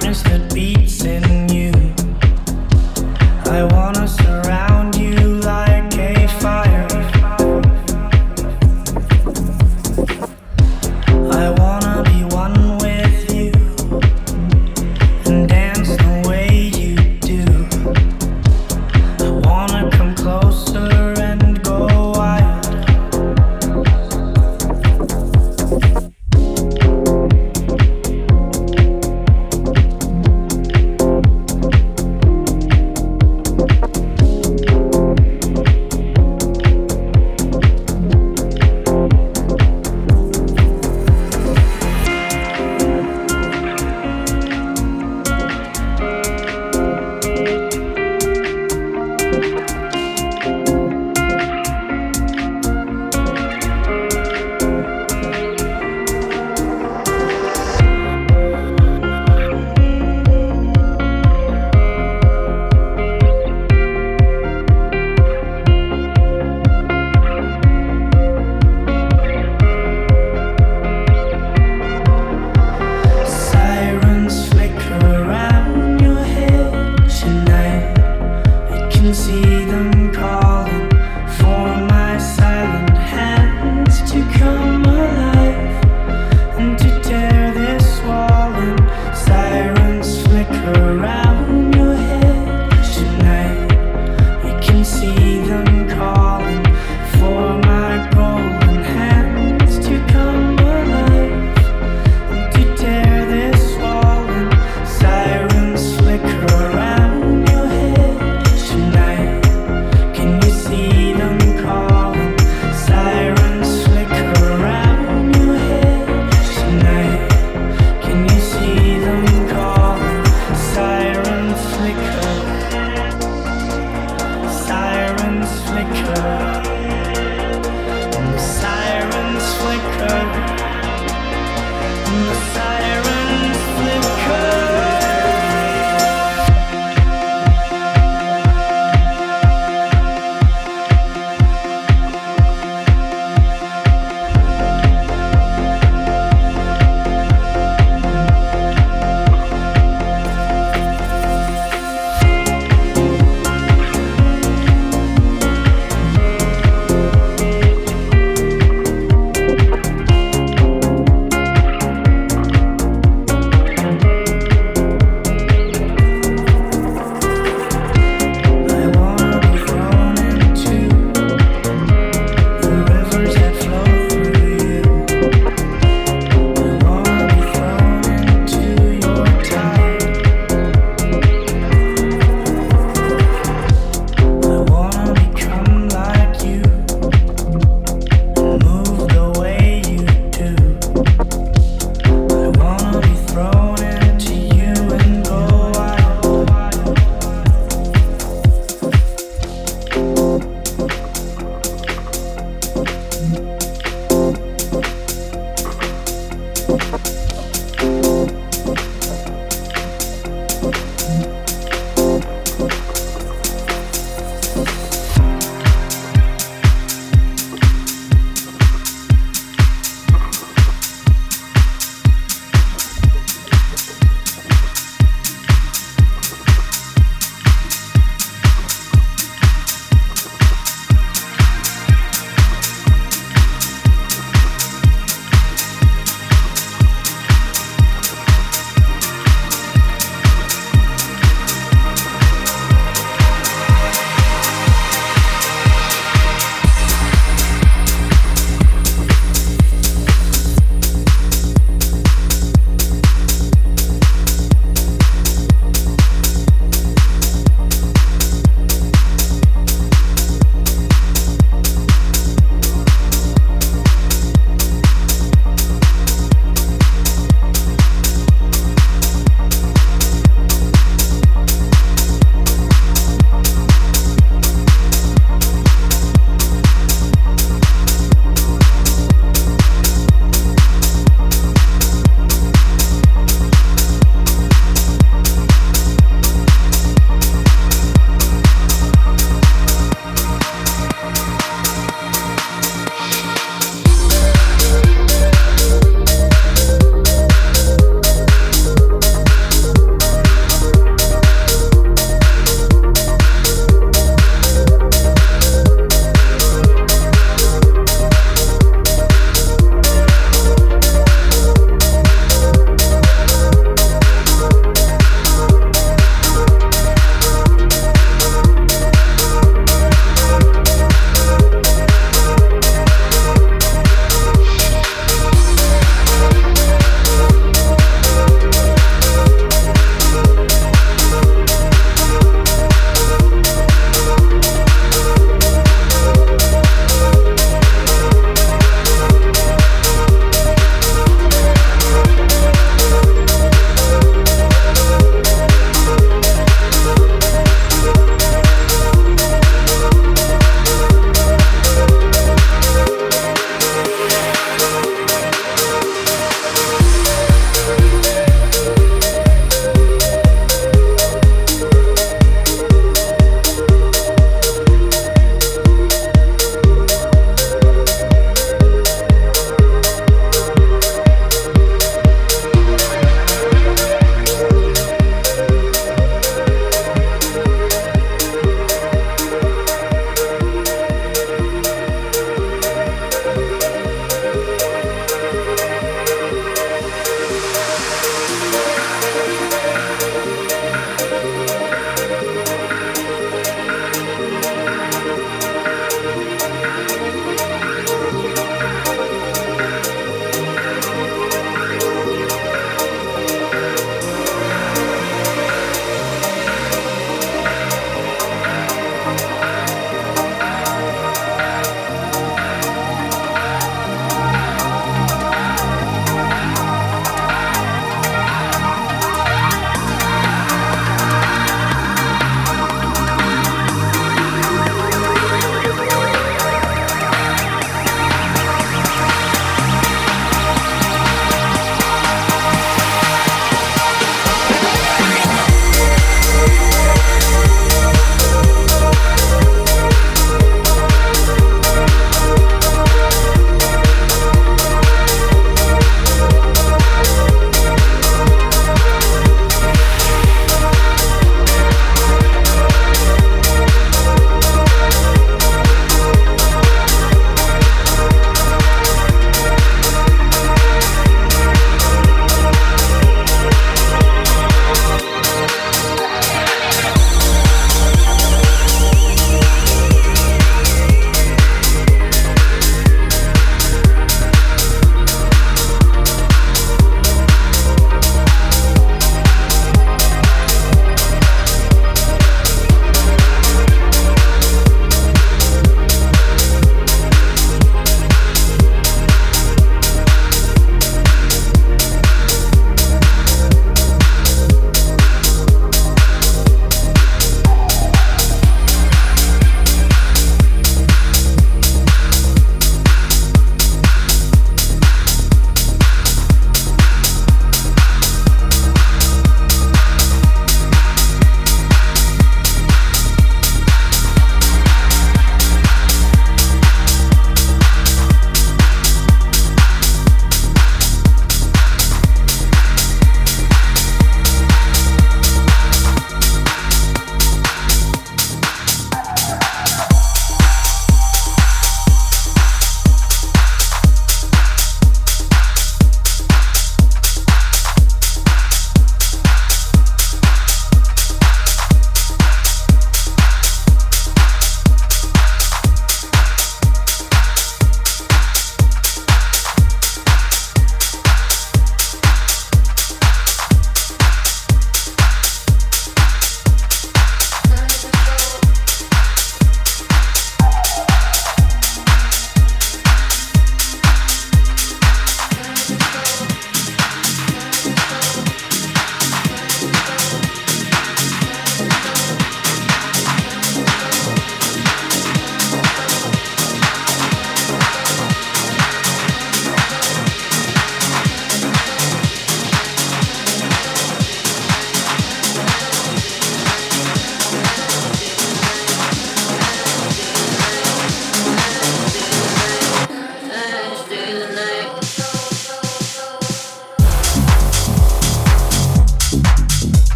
darkness that beats in